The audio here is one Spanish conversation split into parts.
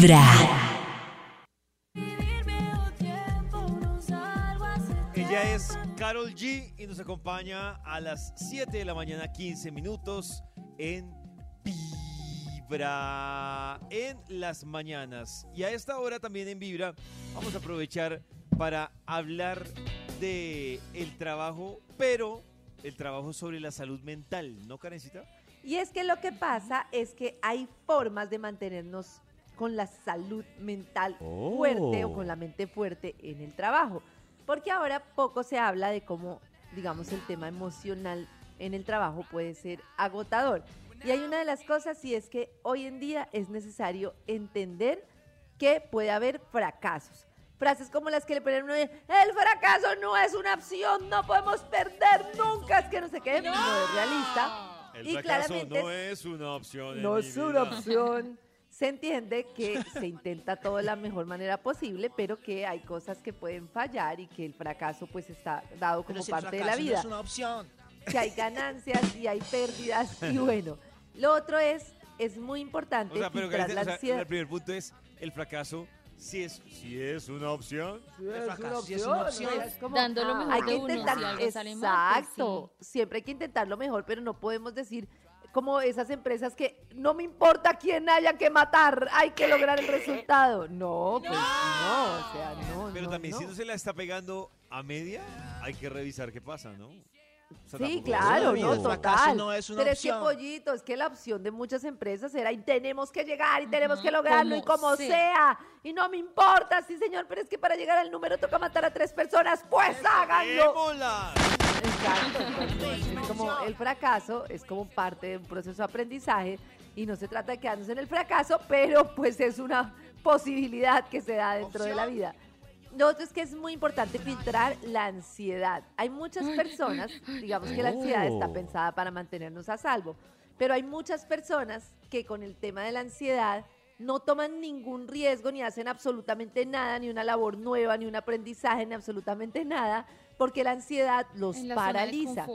Vibra. Ella es Carol G y nos acompaña a las 7 de la mañana, 15 minutos en Vibra en las mañanas. Y a esta hora también en Vibra vamos a aprovechar para hablar de el trabajo, pero el trabajo sobre la salud mental, ¿no, Karencita? Y es que lo que pasa es que hay formas de mantenernos con la salud mental fuerte o con la mente fuerte en el trabajo. Porque ahora poco se habla de cómo, digamos, el tema emocional en el trabajo puede ser agotador. Y hay una de las cosas y es que hoy en día es necesario entender que puede haber fracasos. Frases como las que le ponen uno de, el fracaso no es una opción, no podemos perder nunca, es que no sé qué, no, es realista. El Y fracaso claramente no es una opción. no es una opción. Se entiende que se intenta todo de la mejor manera posible, pero que hay cosas que pueden fallar y que el fracaso pues está dado como Pero si el parte de la fracaso no vida. es una opción. Que hay ganancias y hay pérdidas y bueno. Lo otro es, es muy importante O sea, pero filtrar Karencita, la o sea, ansiedad. el primer punto es el fracaso si es, si es una opción. El fracaso es una opción. ¿no? Es como, Dando lo ah, mejor hay de que uno, intentar, si mal, pues exacto, siempre hay que intentar lo mejor, pero no podemos decir como esas empresas que no me importa quién haya que matar, hay que lograr el resultado. No, pues no, o sea, no. Pero no, también no. si no se la está pegando a media, hay que revisar qué pasa, ¿no? O sea, Sí, claro, no, total. no es una Pero es que, opción. pollito, es que la opción de muchas empresas era y tenemos que llegar y tenemos que lograrlo y como sea. Y no me importa, sí, señor, pero es que para llegar al número toca matar a tres personas. Pues háganlo. ¡Démosla! Exacto. entonces, es como el fracaso es como parte de un proceso de aprendizaje y no se trata de quedarnos en el fracaso, pero pues es una posibilidad que se da dentro de la vida. Lo otro es que es muy importante filtrar la ansiedad. Hay muchas personas, digamos que la ansiedad está Oh. pensada para mantenernos a salvo, pero hay muchas personas que con el tema de la ansiedad no toman ningún riesgo ni hacen absolutamente nada, ni una labor nueva, ni un aprendizaje, ni absolutamente nada, porque la ansiedad los En la zona de paraliza.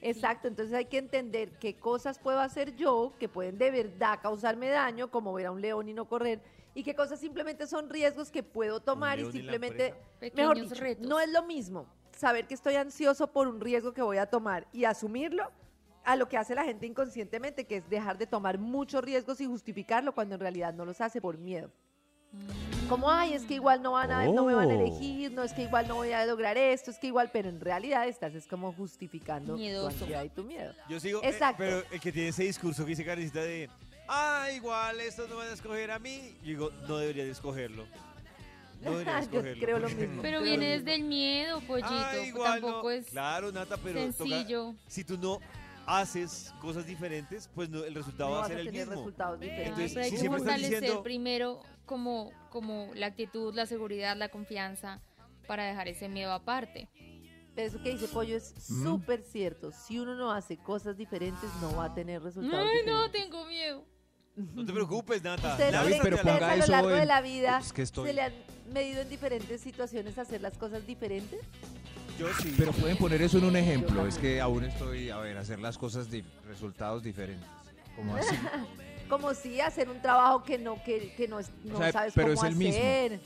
Exacto, entonces hay que entender qué cosas puedo hacer yo que pueden de verdad causarme daño, como ver a un león y no correr, y qué cosas simplemente son riesgos que puedo tomar y simplemente, mejor dicho, retos. no es lo mismo saber que estoy ansioso por un riesgo que voy a tomar y asumirlo a lo que hace la gente inconscientemente, que es dejar de tomar muchos riesgos y justificarlo cuando en realidad no los hace por miedo. Como, ay, es que igual no, van a, no me van a elegir, no es que igual no voy a lograr esto, es que igual, pero en realidad estás es como justificando Miedoso. tu ansiedad y tu miedo. Yo sigo, eh, Exacto. pero el que tiene ese discurso que dice Karencita de, ah, igual estos no van a escoger a mí, yo digo, no debería de escogerlo. No debería de Yo escogerlo. creo lo mismo. Pero Creo viene desde el miedo, pollito. Ah, pues igual tampoco no. es Claro, Nata, pero toca- sencillo. si tú no haces cosas diferentes, pues no, el resultado No va a ser el mismo. resultados Ay, diferentes. Entonces, pero hay si que siempre estás fortalecer diciendo- primero como, como la actitud, la seguridad, la confianza para dejar ese miedo aparte. Pero eso que dice Pollo es súper cierto. Si uno no hace cosas diferentes, no va a tener resultados Ay, no, diferentes. tengo miedo. No te preocupes, Nata. Ustedes, lánzate David, pero a la- ponga a lo eso largo de en- la vida Es que estoy- se le han medido en diferentes situaciones hacer las cosas diferentes. Yo sí. Pero pueden poner eso en un ejemplo. Es que aún estoy, a ver, hacer las cosas, de resultados diferentes. Como así. Como si hacer un trabajo que no, que, que no, es- no O sea, sabes pero cómo es el mismo. hacer.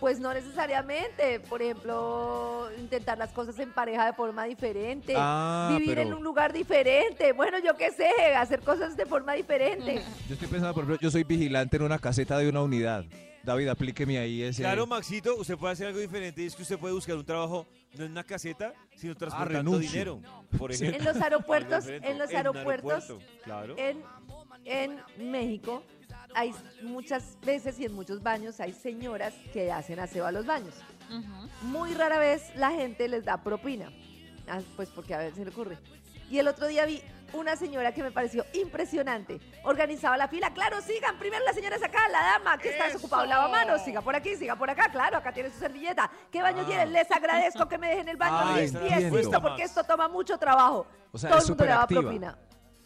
Pues no necesariamente. Por ejemplo, intentar las cosas en pareja de forma diferente. Ah, vivir pero- en un lugar diferente. Bueno, yo qué sé, hacer cosas de forma diferente. Yo estoy pensando, por ejemplo, yo soy vigilante en una caseta de una unidad. David, aplíqueme ahí ese. Claro, Maxito, usted puede hacer algo diferente y es que usted puede buscar un trabajo no en una caseta, sino transportando Ah, renuncio. dinero, por Sí. ejemplo. En los aeropuertos, en los aeropuertos, aeropuerto, claro. en, en México hay muchas veces y en muchos baños hay señoras que hacen aseo a los baños. Ujú. Muy rara vez la gente les da propina. Ah, pues porque a veces se le ocurre. Y el otro día vi una señora que me pareció impresionante. Organizaba la fila. Claro, sigan. Primero la señora es acá, la dama que está desocupado el lavamanos. Siga por aquí, siga por acá. Claro, acá tiene su servilleta. ¿Qué baño Ah. tienen? Les agradezco que me dejen el baño Ah, limpiecito entiendo. porque esto toma mucho trabajo. O sea, Todo el mundo le daba superactiva. propina.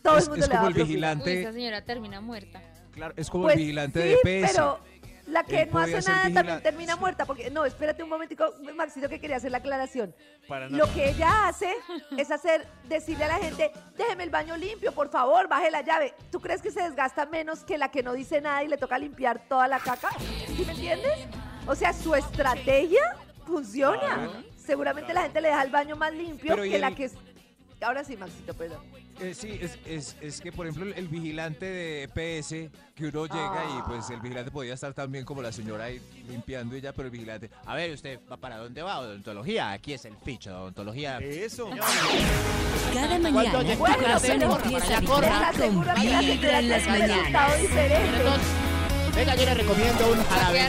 Todo Es- el mundo es le como el vigilante. Uy, esa señora termina muerta. Claro, es como Pues el vigilante sí, de PS. pero La que Él no hace nada también termina sí. muerta, porque no, espérate un momentico, Maxito, que quería hacer la aclaración. Para Lo que ella hace es hacer, decirle a la gente, déjeme el baño limpio, por favor, baje la llave. ¿Tú crees que se desgasta menos que la que no dice nada y le toca limpiar toda la caca? ¿Sí me entiendes? O sea, su estrategia funciona. Claro. Seguramente la gente le deja el baño más limpio Pero, ¿y que la que. Ahora sí, Maxito, perdón. Eh, sí, es, es, es que por ejemplo el, el vigilante de PS, que uno llega y pues el vigilante podía estar también como la señora ahí limpiando y ya, pero el vigilante, A ver, ¿usted va para dónde va? Odontología. Aquí es el ficho de odontología. Eso. Cada mañana tu corazón empieza a vibrar con vibra en las mañanas. venga, yo le recomiendo un jarabe.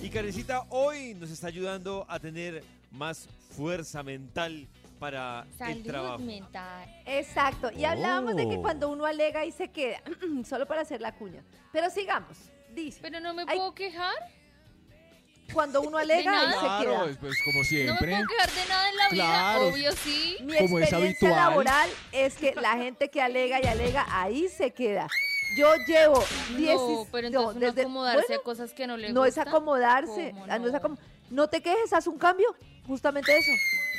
Y Karencita hoy nos está ayudando a tener más fuerza mental para el Salud trabajo. mental. Exacto. Y hablábamos de que Oh. cuando uno alega y se queda, solo para hacer la cuña. Pero sigamos. Dice, Pero no me Ay. puedo quejar. cuando uno alega y se claro, queda. pues, pues, como No me siempre. puedo quejar de nada en la vida. Claro. Obvio sí. Mi como es experiencia habitual. laboral es que la gente que alega y alega, ahí se queda. Yo llevo 10 No, pero entonces uno desde- acomodarse bueno, a cosas que no le no es gustan. acomodarse, ¿Cómo ah, no es no? acom- no te quejes, haz un cambio, justamente eso.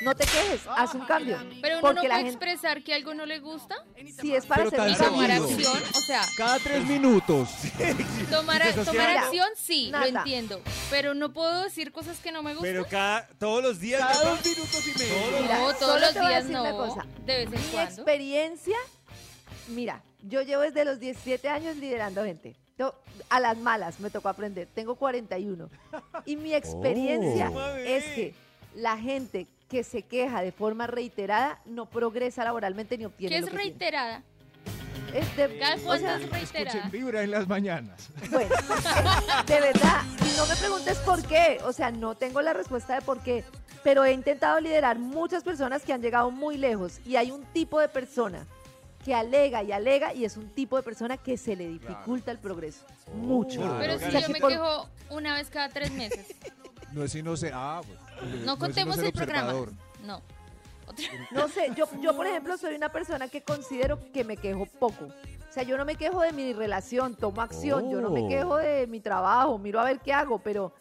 No te quejes, haz un cambio. Pero uno porque no la puede gente, expresar que algo no le gusta. si es para Pero hacer un tomar cambio, seguido. acción, o sea, Cada tres minutos. tomar, mira, acción sí, lo entiendo. Pero no puedo decir cosas que no me gustan. Pero cada, todos los días. Cada dos minutos y medio. todos los- Mira, no, solo todos los te voy a días decir no. una cosa. De vez en mi cuando. experiencia, mira, yo llevo desde los 17 años liderando gente. Yo, a las malas me tocó aprender. Tengo 41. Y mi experiencia Oh. es que la gente que se queja de forma reiterada no progresa laboralmente ni obtiene ¿Qué lo es que quiere. reiterada? Es de- ¿Cada o sea, es reiterada? Escuchen vibra en las mañanas. bueno, de verdad, y no me preguntes por qué, o sea, no tengo la respuesta de por qué, pero he intentado liderar muchas personas que han llegado muy lejos y hay un tipo de persona que alega y alega y es un tipo de persona que se le dificulta el progreso, mucho. Claro, Pero O si sea, yo que me por- quejo una vez cada tres meses. No es ser. Ah, pues, No contemos el programa. No. No sé, yo, yo por ejemplo soy una persona que considero que me quejo poco. O sea, yo no me quejo de mi relación, tomo acción, yo no me Oh. quejo de mi trabajo, miro a ver qué hago, pero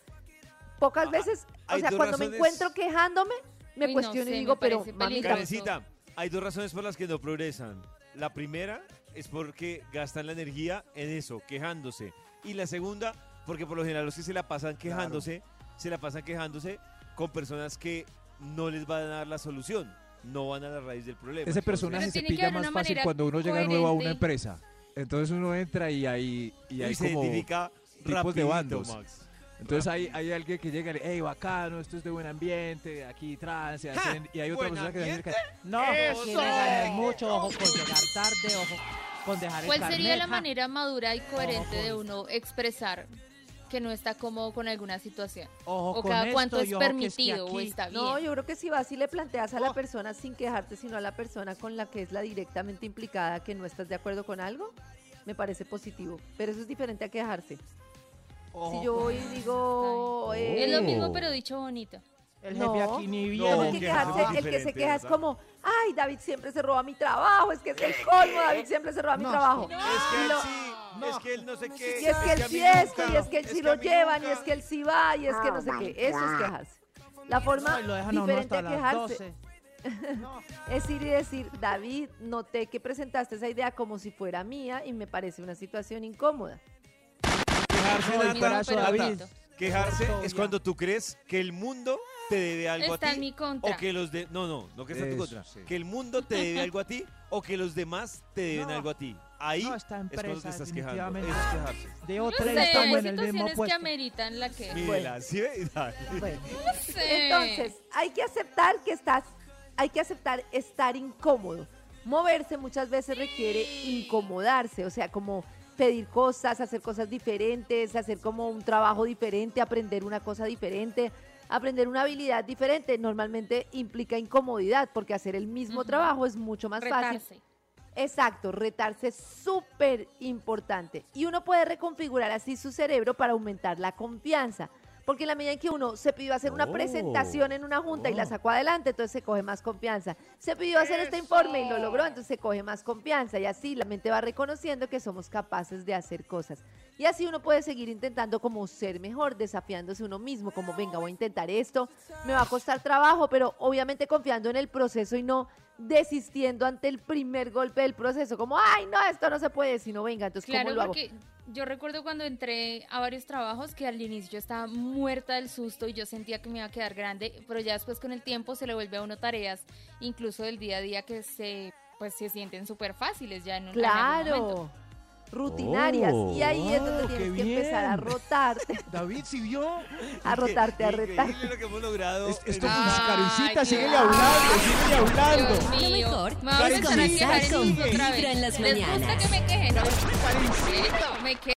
pocas veces, o sea, cuando me encuentro quejándome, me Uy, no cuestiono sé, y digo, pero mamita. Karencita, hay dos razones por las que no progresan. La primera es porque gastan la energía en eso, quejándose. Y la segunda, porque por lo general los que se la pasan quejándose, se la pasan quejándose con personas que no les van a dar la solución, no van a la raíz del problema. Ese personaje se pilla más fácil cuando uno llega nuevo a una coherente. empresa. Entonces uno entra y hay, y hay y se como... identifica tipos de rapidito, bandos. Max. Entonces hay, hay alguien que llega y le hey, bacano, esto es de buen ambiente, aquí trance, ¡Ja! hacen- y hay otra ¿Buen persona que dice que No, me ganes mucho, ojo con llegar tarde, ojo con dejar el ¿Cuál sería la manera madura y coherente Ojo de uno expresar que no está cómodo con alguna situación? Ojo ¿O con cada esto cuánto es que es que permitido o aquí- está bien? No, yo creo que si vas y le planteas a la Oh. persona sin quejarte, sino a la persona con la que es la directamente implicada que no estás de acuerdo con algo, me parece positivo. Pero eso es diferente a quejarse. Ojo Si yo voy y digo... eh, Es lo mismo, pero dicho bonito. El No, jefe aquí ni no, viene. Porque que quejarse, somos el que se queja es como, ay, David siempre se roba mi trabajo, es que es el colmo, David siempre se roba mi No, trabajo. Es que él Lo- sí, es que él no sé qué. Y es que él sí esto, y es que él sí lo llevan, y es que él sí va, y es que no sé qué. Eso es quejarse. La forma No, diferente las quejarse 12. No. es ir y decir, David, noté que presentaste esa idea como si fuera mía y me parece una situación incómoda. Quejarse, No, David. Quejarse es cuando tú crees que el mundo te debe algo Está a en ti. mi contra. O que los de. No, no, no que está en tu contra. sí. Que el mundo te debe algo a ti o que los demás te deben No. algo a ti. Ahí No, esta es empresa estás quejando. definitivamente. Eso es quejarse. De No otra sé, estamos hay en el mismo que ameritan la que. ¿sí. Bueno, No sé. entonces, hay que aceptar que estás, hay que aceptar estar incómodo. Moverse muchas veces requiere incomodarse, o sea, como pedir cosas, hacer cosas diferentes, hacer como un trabajo diferente, aprender una cosa diferente, aprender una habilidad diferente. Normalmente implica incomodidad, porque hacer el mismo trabajo es mucho más fácil. Exacto, retarse es súper importante. Y uno puede reconfigurar así su cerebro para aumentar la confianza. Porque en la medida en que uno se pidió hacer una Oh. presentación en una junta y la sacó adelante, entonces se coge más confianza. Se pidió hacer este informe y lo logró, entonces se coge más confianza. Y así la mente va reconociendo que somos capaces de hacer cosas. Y así uno puede seguir intentando como ser mejor, desafiándose uno mismo, como venga, voy a intentar esto, me va a costar trabajo, pero obviamente confiando en el proceso y no desistiendo ante el primer golpe del proceso, como, ay, no, esto no se puede, sino venga, entonces, ¿cómo Claro, lo hago? porque yo recuerdo cuando entré a varios trabajos que al inicio yo estaba muerta del susto y yo sentía que me iba a quedar grande, pero ya después con el tiempo se le vuelve a uno tareas, incluso del día a día que se pues se sienten súper fáciles ya en un en algún momento. Rutinarias. y ahí es donde Oh, tienes que empezar a rotarte, David, ¿sí vio? a rotarte, a retarte. lo que hemos logrado. Es- esto este- funciona. Karencita, síguele hablando, síguele hablando. Dios Lo mejor a es comenzar con. Vibra en las ¿Les gusta mañanas. que me queje? No. Me quejo.